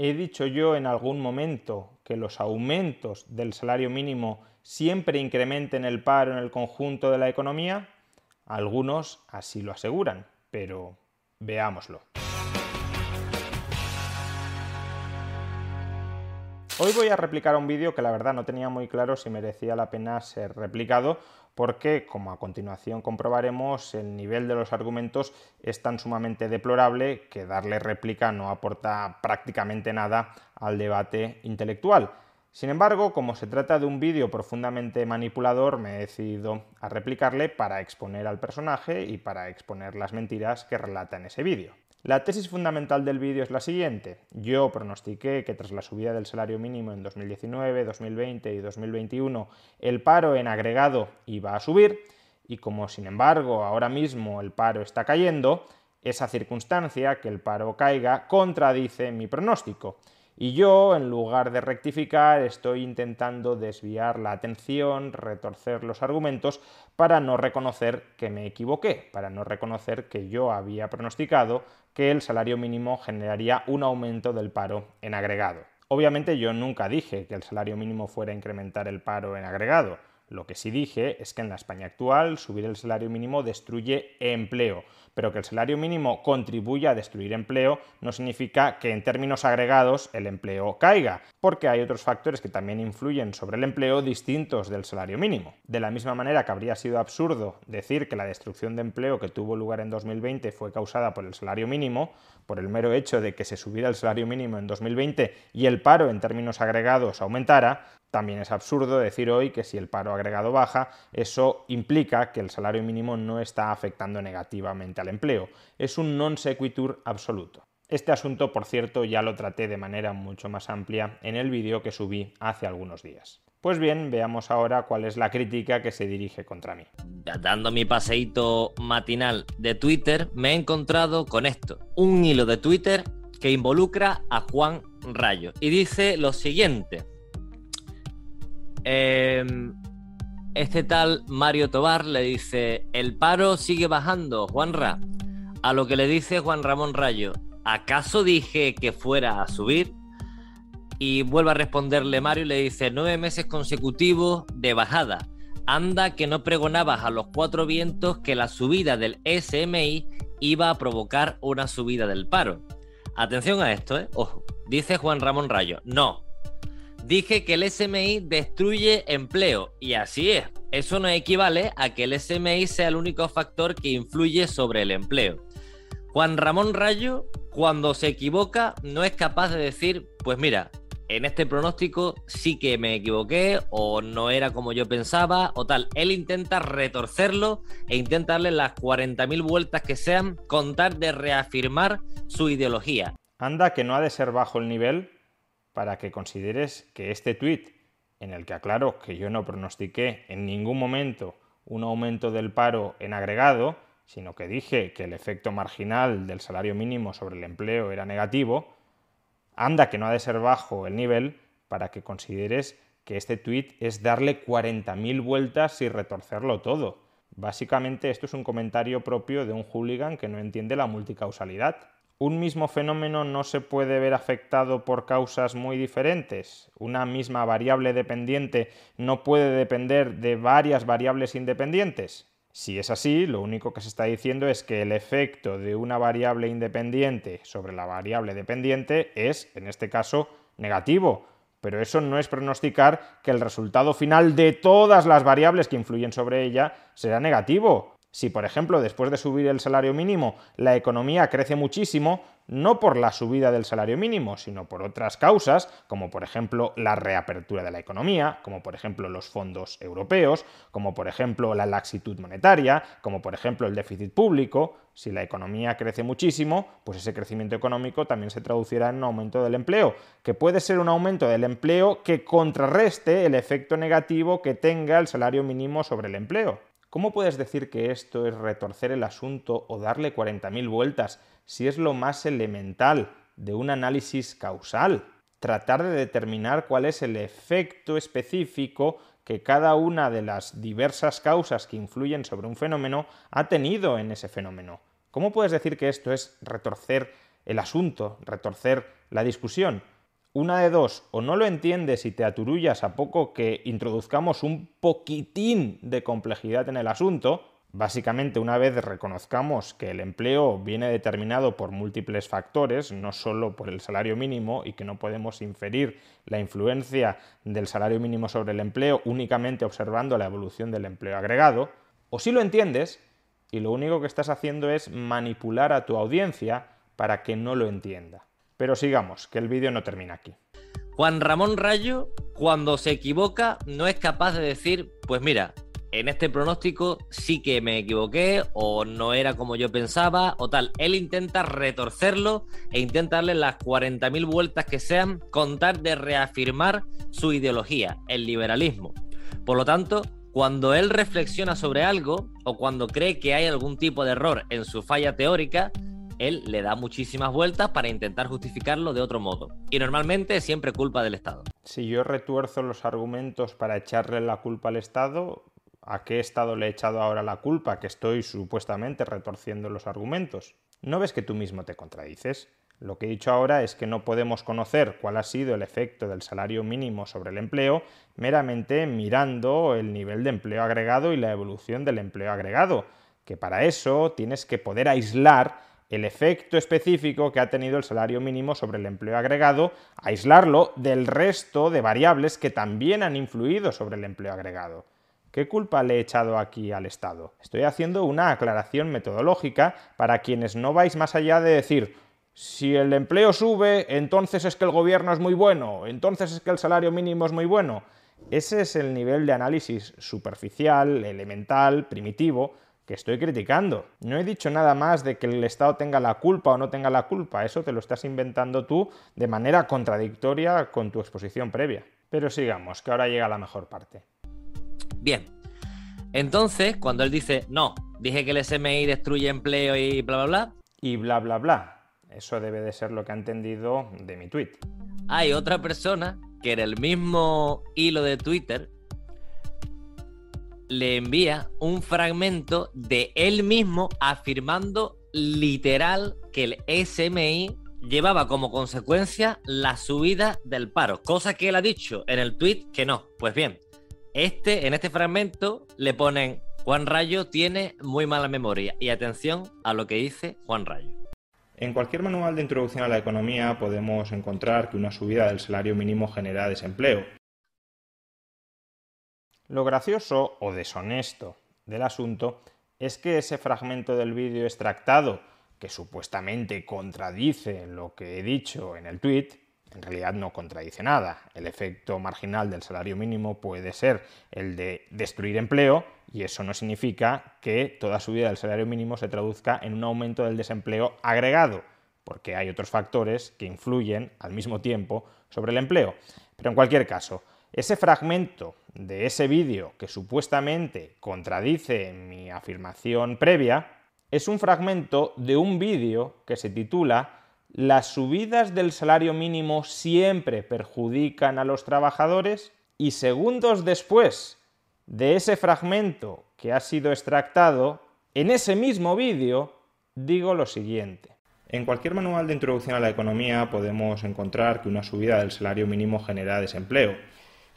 ¿He dicho yo en algún momento que los aumentos del salario mínimo siempre incrementen el paro en el conjunto de la economía? Algunos así lo aseguran, pero veámoslo. Hoy voy a replicar un vídeo que la verdad no tenía muy claro si merecía la pena ser replicado, porque, como a continuación comprobaremos, el nivel de los argumentos es tan sumamente deplorable que darle réplica no aporta prácticamente nada al debate intelectual. Sin embargo, como se trata de un vídeo profundamente manipulador, me he decidido a replicarle para exponer al personaje y para exponer las mentiras que relata en ese vídeo. La tesis fundamental del vídeo es la siguiente. Yo pronostiqué que tras la subida del salario mínimo en 2019, 2020 y 2021 el paro en agregado iba a subir y como sin embargo ahora mismo el paro está cayendo, esa circunstancia, que el paro caiga, contradice mi pronóstico. Y yo, en lugar de rectificar, estoy intentando desviar la atención, retorcer los argumentos para no reconocer que me equivoqué, para no reconocer que yo había pronosticado que el salario mínimo generaría un aumento del paro en agregado. Obviamente yo nunca dije que el salario mínimo fuera a incrementar el paro en agregado. Lo que sí dije es que en la España actual subir el salario mínimo destruye empleo, pero que el salario mínimo contribuya a destruir empleo no significa que en términos agregados el empleo caiga, porque hay otros factores que también influyen sobre el empleo distintos del salario mínimo. De la misma manera que habría sido absurdo decir que la destrucción de empleo que tuvo lugar en 2020 fue causada por el salario mínimo, por el mero hecho de que se subiera el salario mínimo en 2020 y el paro en términos agregados aumentara, también es absurdo decir hoy que si el paro agregado baja, eso implica que el salario mínimo no está afectando negativamente al empleo. Es un non sequitur absoluto. Este asunto, por cierto, ya lo traté de manera mucho más amplia en el vídeo que subí hace algunos días. Pues bien, veamos ahora cuál es la crítica que se dirige contra mí. Dando mi paseíto matinal de Twitter, me he encontrado con esto, un hilo de Twitter que involucra a Juan Rayo y dice lo siguiente. Em, este tal Mario Tobar le dice, el paro sigue bajando, Juanra. A lo que le dice Juan Ramón Rayo, ¿acaso dije que fuera a subir? Y vuelve a responderle Mario y le dice, nueve meses consecutivos de bajada. Anda que no pregonabas a los cuatro vientos que la subida del SMI iba a provocar una subida del paro. Atención a esto, ¿eh? Ojo, dice Juan Ramón Rayo, no, Dije que el SMI destruye empleo y así es. Eso no equivale a que el SMI sea el único factor que influye sobre el empleo. Juan Ramón Rayo, cuando se equivoca, no es capaz de decir, pues mira, en este pronóstico sí que me equivoqué o no era como yo pensaba o tal. Él intenta retorcerlo e intenta darle las 40.000 vueltas que sean, contar de reafirmar su ideología. Anda que no ha de ser bajo el nivel para que consideres que este tuit, en el que aclaro que yo no pronostiqué en ningún momento un aumento del paro en agregado, sino que dije que el efecto marginal del salario mínimo sobre el empleo era negativo, anda que no ha de ser bajo el nivel para que consideres que este tuit es darle 40.000 vueltas y retorcerlo todo. Básicamente esto es un comentario propio de un hooligan que no entiende la multicausalidad un mismo fenómeno no se puede ver afectado por causas muy diferentes. Una misma variable dependiente no puede depender de varias variables independientes. Si es así, lo único que se está diciendo es que el efecto de una variable independiente sobre la variable dependiente es, en este caso, negativo. Pero eso no es pronosticar que el resultado final de todas las variables que influyen sobre ella será negativo. Si, por ejemplo, después de subir el salario mínimo, la economía crece muchísimo, no por la subida del salario mínimo, sino por otras causas, como por ejemplo la reapertura de la economía, como por ejemplo los fondos europeos, como por ejemplo la laxitud monetaria, como por ejemplo el déficit público, si la economía crece muchísimo, pues ese crecimiento económico también se traducirá en un aumento del empleo, que puede ser un aumento del empleo que contrarreste el efecto negativo que tenga el salario mínimo sobre el empleo. ¿Cómo puedes decir que esto es retorcer el asunto o darle 40.000 vueltas si es lo más elemental de un análisis causal? Tratar de determinar cuál es el efecto específico que cada una de las diversas causas que influyen sobre un fenómeno ha tenido en ese fenómeno. ¿Cómo puedes decir que esto es retorcer el asunto, retorcer la discusión? Una de dos, o no lo entiendes y te aturullas a poco que introduzcamos un poquitín de complejidad en el asunto, Básicamente, una vez reconozcamos que el empleo viene determinado por múltiples factores, no solo por el salario mínimo, y que no podemos inferir la influencia del salario mínimo sobre el empleo únicamente observando la evolución del empleo agregado, o si lo entiendes, y lo único que estás haciendo es manipular a tu audiencia para que no lo entienda. Pero sigamos, que el vídeo no termina aquí. Juan Ramón Rayo, cuando se equivoca, no es capaz de decir, pues mira, en este pronóstico sí que me equivoqué o no era como yo pensaba o tal. Él intenta retorcerlo e intenta darle las 40.000 vueltas que sean contar de reafirmar su ideología, el liberalismo. Por lo tanto, cuando él reflexiona sobre algo o cuando cree que hay algún tipo de error en su falla teórica, él le da muchísimas vueltas para intentar justificarlo de otro modo. Y normalmente siempre culpa del Estado. Si yo retuerzo los argumentos para echarle la culpa al Estado, ¿a qué Estado le he echado ahora la culpa que estoy supuestamente retorciendo los argumentos? ¿No ves que tú mismo te contradices? Lo que he dicho ahora es que no podemos conocer cuál ha sido el efecto del salario mínimo sobre el empleo meramente mirando el nivel de empleo agregado y la evolución del empleo agregado, que para eso tienes que poder aislar el efecto específico que ha tenido el salario mínimo sobre el empleo agregado, aislarlo del resto de variables que también han influido sobre el empleo agregado. ¿Qué culpa le he echado aquí al Estado? Estoy haciendo una aclaración metodológica para quienes no vais más allá de decir, si el empleo sube, entonces es que el gobierno es muy bueno, entonces es que el salario mínimo es muy bueno. Ese es el nivel de análisis superficial, elemental, primitivo, que estoy criticando. No he dicho nada más de que el Estado tenga la culpa o no tenga la culpa, eso te lo estás inventando tú de manera contradictoria con tu exposición previa. Pero sigamos, que ahora llega la mejor parte. Bien, entonces cuando él dice, no, dije que el SMI destruye empleo y bla, bla, bla. Y bla, bla, bla. Eso debe de ser lo que ha entendido de mi tweet. Hay otra persona que en el mismo hilo de Twitter le envía un fragmento de él mismo afirmando literal que el SMI llevaba como consecuencia la subida del paro, cosa que él ha dicho en el tweet que no. Pues bien, este, en este fragmento le ponen Juan Rayo tiene muy mala memoria y atención a lo que dice Juan Rayo. En cualquier manual de introducción a la economía podemos encontrar que una subida del salario mínimo genera desempleo lo gracioso o deshonesto del asunto es que ese fragmento del vídeo extractado, que supuestamente contradice lo que he dicho en el tweet, en realidad no contradice nada. El efecto marginal del salario mínimo puede ser el de destruir empleo y eso no significa que toda subida del salario mínimo se traduzca en un aumento del desempleo agregado, porque hay otros factores que influyen al mismo tiempo sobre el empleo. Pero en cualquier caso, ese fragmento de ese vídeo que supuestamente contradice mi afirmación previa es un fragmento de un vídeo que se titula Las subidas del salario mínimo siempre perjudican a los trabajadores y segundos después de ese fragmento que ha sido extractado, en ese mismo vídeo digo lo siguiente. En cualquier manual de introducción a la economía podemos encontrar que una subida del salario mínimo genera desempleo.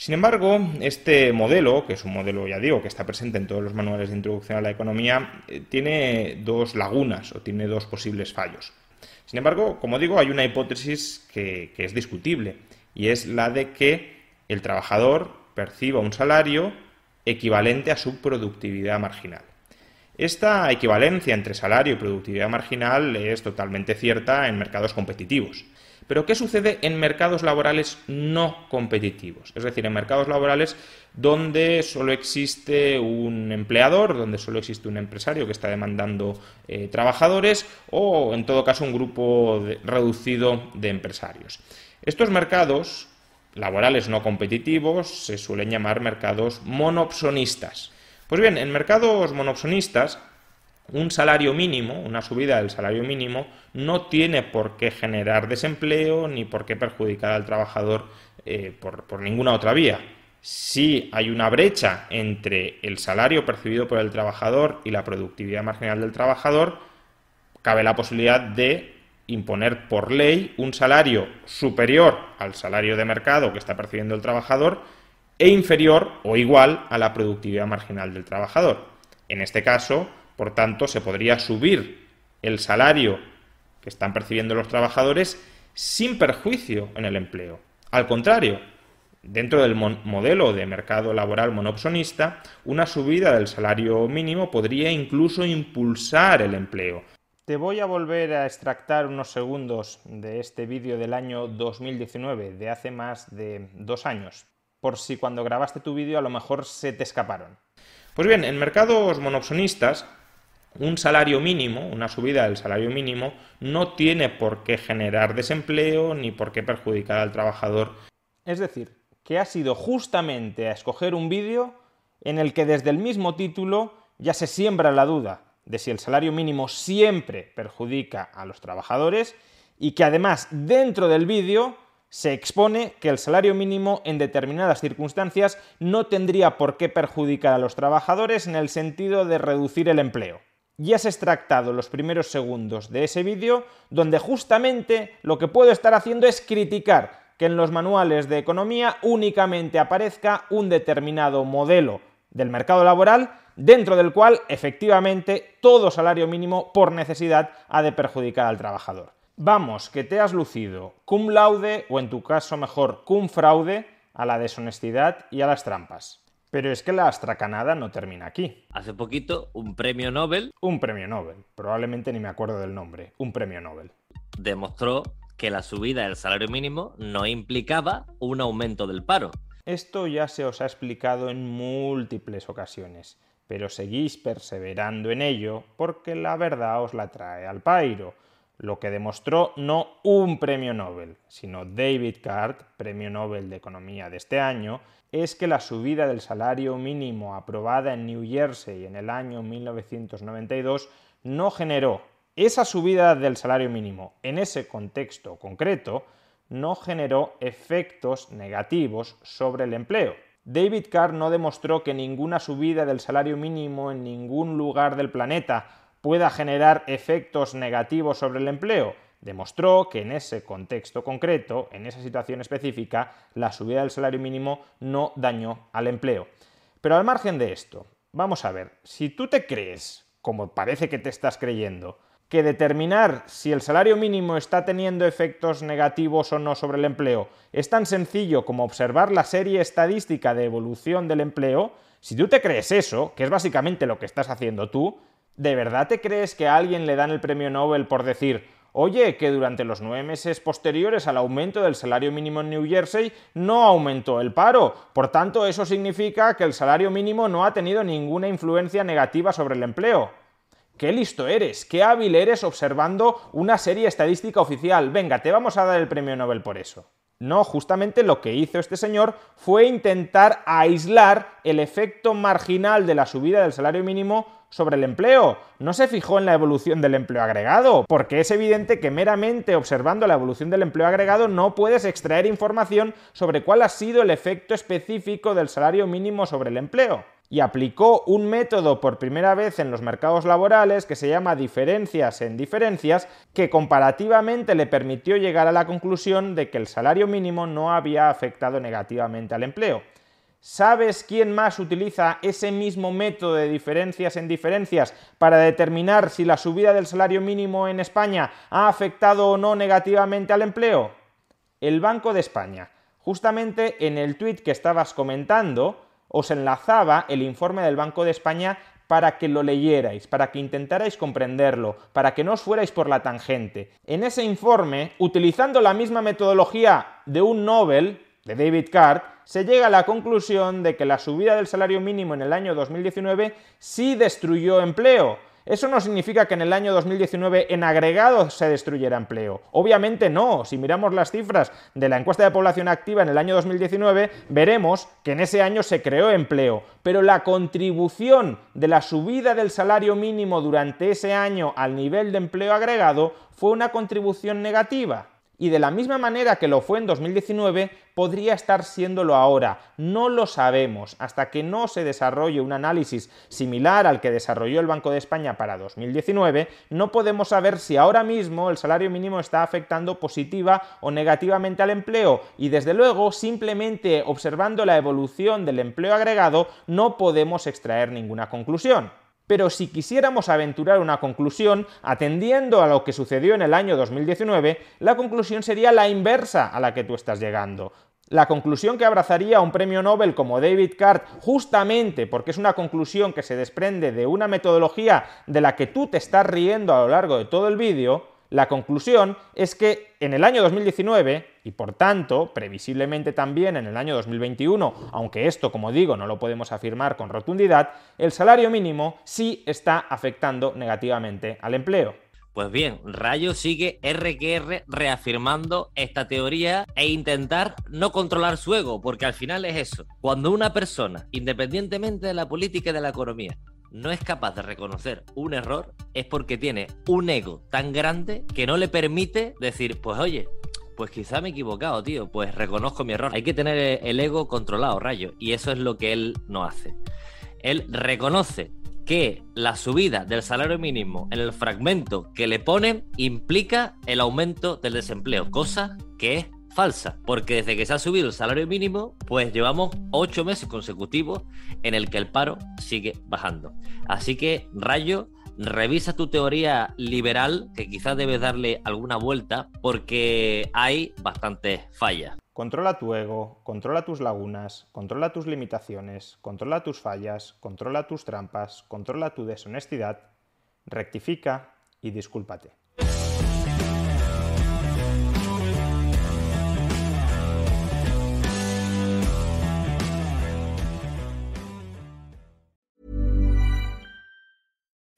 Sin embargo, este modelo, que es un modelo, ya digo, que está presente en todos los manuales de introducción a la economía, eh, tiene dos lagunas o tiene dos posibles fallos. Sin embargo, como digo, hay una hipótesis que, que es discutible y es la de que el trabajador perciba un salario equivalente a su productividad marginal. Esta equivalencia entre salario y productividad marginal es totalmente cierta en mercados competitivos. Pero ¿qué sucede en mercados laborales no competitivos? Es decir, en mercados laborales donde solo existe un empleador, donde solo existe un empresario que está demandando eh, trabajadores o, en todo caso, un grupo reducido de empresarios. Estos mercados laborales no competitivos se suelen llamar mercados monopsonistas. Pues bien, en mercados monopsonistas un salario mínimo, una subida del salario mínimo, no tiene por qué generar desempleo ni por qué perjudicar al trabajador eh, por, por ninguna otra vía. Si hay una brecha entre el salario percibido por el trabajador y la productividad marginal del trabajador, cabe la posibilidad de imponer por ley un salario superior al salario de mercado que está percibiendo el trabajador e inferior o igual a la productividad marginal del trabajador. En este caso, por tanto, se podría subir el salario que están percibiendo los trabajadores sin perjuicio en el empleo. Al contrario, dentro del modelo de mercado laboral monopsonista, una subida del salario mínimo podría incluso impulsar el empleo. Te voy a volver a extractar unos segundos de este vídeo del año 2019, de hace más de dos años, por si cuando grabaste tu vídeo a lo mejor se te escaparon. Pues bien, en mercados monopsonistas, un salario mínimo, una subida del salario mínimo, no tiene por qué generar desempleo ni por qué perjudicar al trabajador. Es decir, que ha sido justamente a escoger un vídeo en el que desde el mismo título ya se siembra la duda de si el salario mínimo siempre perjudica a los trabajadores y que además dentro del vídeo se expone que el salario mínimo en determinadas circunstancias no tendría por qué perjudicar a los trabajadores en el sentido de reducir el empleo ya has extractado los primeros segundos de ese vídeo donde justamente lo que puedo estar haciendo es criticar que en los manuales de economía únicamente aparezca un determinado modelo del mercado laboral dentro del cual efectivamente todo salario mínimo por necesidad ha de perjudicar al trabajador. Vamos, que te has lucido cum laude o en tu caso mejor cum fraude a la deshonestidad y a las trampas. Pero es que la astracanada no termina aquí. Hace poquito, un premio Nobel. Un premio Nobel. Probablemente ni me acuerdo del nombre. Un premio Nobel. Demostró que la subida del salario mínimo no implicaba un aumento del paro. Esto ya se os ha explicado en múltiples ocasiones, pero seguís perseverando en ello porque la verdad os la trae al pairo lo que demostró no un premio Nobel, sino David Card, premio Nobel de Economía de este año, es que la subida del salario mínimo aprobada en New Jersey en el año 1992 no generó esa subida del salario mínimo en ese contexto concreto no generó efectos negativos sobre el empleo. David Card no demostró que ninguna subida del salario mínimo en ningún lugar del planeta pueda generar efectos negativos sobre el empleo. Demostró que en ese contexto concreto, en esa situación específica, la subida del salario mínimo no dañó al empleo. Pero al margen de esto, vamos a ver, si tú te crees, como parece que te estás creyendo, que determinar si el salario mínimo está teniendo efectos negativos o no sobre el empleo es tan sencillo como observar la serie estadística de evolución del empleo, si tú te crees eso, que es básicamente lo que estás haciendo tú, ¿De verdad te crees que a alguien le dan el premio Nobel por decir, oye, que durante los nueve meses posteriores al aumento del salario mínimo en New Jersey no aumentó el paro? Por tanto, eso significa que el salario mínimo no ha tenido ninguna influencia negativa sobre el empleo. Qué listo eres, qué hábil eres observando una serie estadística oficial. Venga, te vamos a dar el premio Nobel por eso. No, justamente lo que hizo este señor fue intentar aislar el efecto marginal de la subida del salario mínimo sobre el empleo, no se fijó en la evolución del empleo agregado, porque es evidente que meramente observando la evolución del empleo agregado no puedes extraer información sobre cuál ha sido el efecto específico del salario mínimo sobre el empleo. Y aplicó un método por primera vez en los mercados laborales que se llama diferencias en diferencias, que comparativamente le permitió llegar a la conclusión de que el salario mínimo no había afectado negativamente al empleo. ¿Sabes quién más utiliza ese mismo método de diferencias en diferencias para determinar si la subida del salario mínimo en España ha afectado o no negativamente al empleo? El Banco de España. Justamente en el tuit que estabas comentando, os enlazaba el informe del Banco de España para que lo leyerais, para que intentarais comprenderlo, para que no os fuerais por la tangente. En ese informe, utilizando la misma metodología de un Nobel, de David Card, se llega a la conclusión de que la subida del salario mínimo en el año 2019 sí destruyó empleo eso no significa que en el año 2019 en agregado se destruyera empleo. Obviamente no. Si miramos las cifras de la encuesta de población activa en el año 2019, veremos que en ese año se creó empleo. Pero la contribución de la subida del salario mínimo durante ese año al nivel de empleo agregado fue una contribución negativa y de la misma manera que lo fue en 2019, podría estar siéndolo ahora. No lo sabemos. Hasta que no se desarrolle un análisis similar al que desarrolló el Banco de España para 2019, no podemos saber si ahora mismo el salario mínimo está afectando positiva o negativamente al empleo. Y desde luego, simplemente observando la evolución del empleo agregado, no podemos extraer ninguna conclusión. Pero si quisiéramos aventurar una conclusión, atendiendo a lo que sucedió en el año 2019, la conclusión sería la inversa a la que tú estás llegando. La conclusión que abrazaría un premio Nobel como David Card, justamente porque es una conclusión que se desprende de una metodología de la que tú te estás riendo a lo largo de todo el vídeo, la conclusión es que en el año 2019, y por tanto, previsiblemente también en el año 2021, aunque esto, como digo, no lo podemos afirmar con rotundidad, el salario mínimo sí está afectando negativamente al empleo. Pues bien, Rayo sigue RQR reafirmando esta teoría e intentar no controlar su ego, porque al final es eso. Cuando una persona, independientemente de la política y de la economía, no es capaz de reconocer un error es porque tiene un ego tan grande que no le permite decir, pues oye, pues quizá me he equivocado, tío, pues reconozco mi error. Hay que tener el ego controlado, rayo, y eso es lo que él no hace. Él reconoce que la subida del salario mínimo en el fragmento que le ponen implica el aumento del desempleo, cosa que es falsa, porque desde que se ha subido el salario mínimo, pues llevamos ocho meses consecutivos en el que el paro sigue bajando. Así que, Rayo, revisa tu teoría liberal, que quizás debes darle alguna vuelta, porque hay bastantes fallas. Controla tu ego, controla tus lagunas, controla tus limitaciones, controla tus fallas, controla tus trampas, controla tu deshonestidad, rectifica y discúlpate.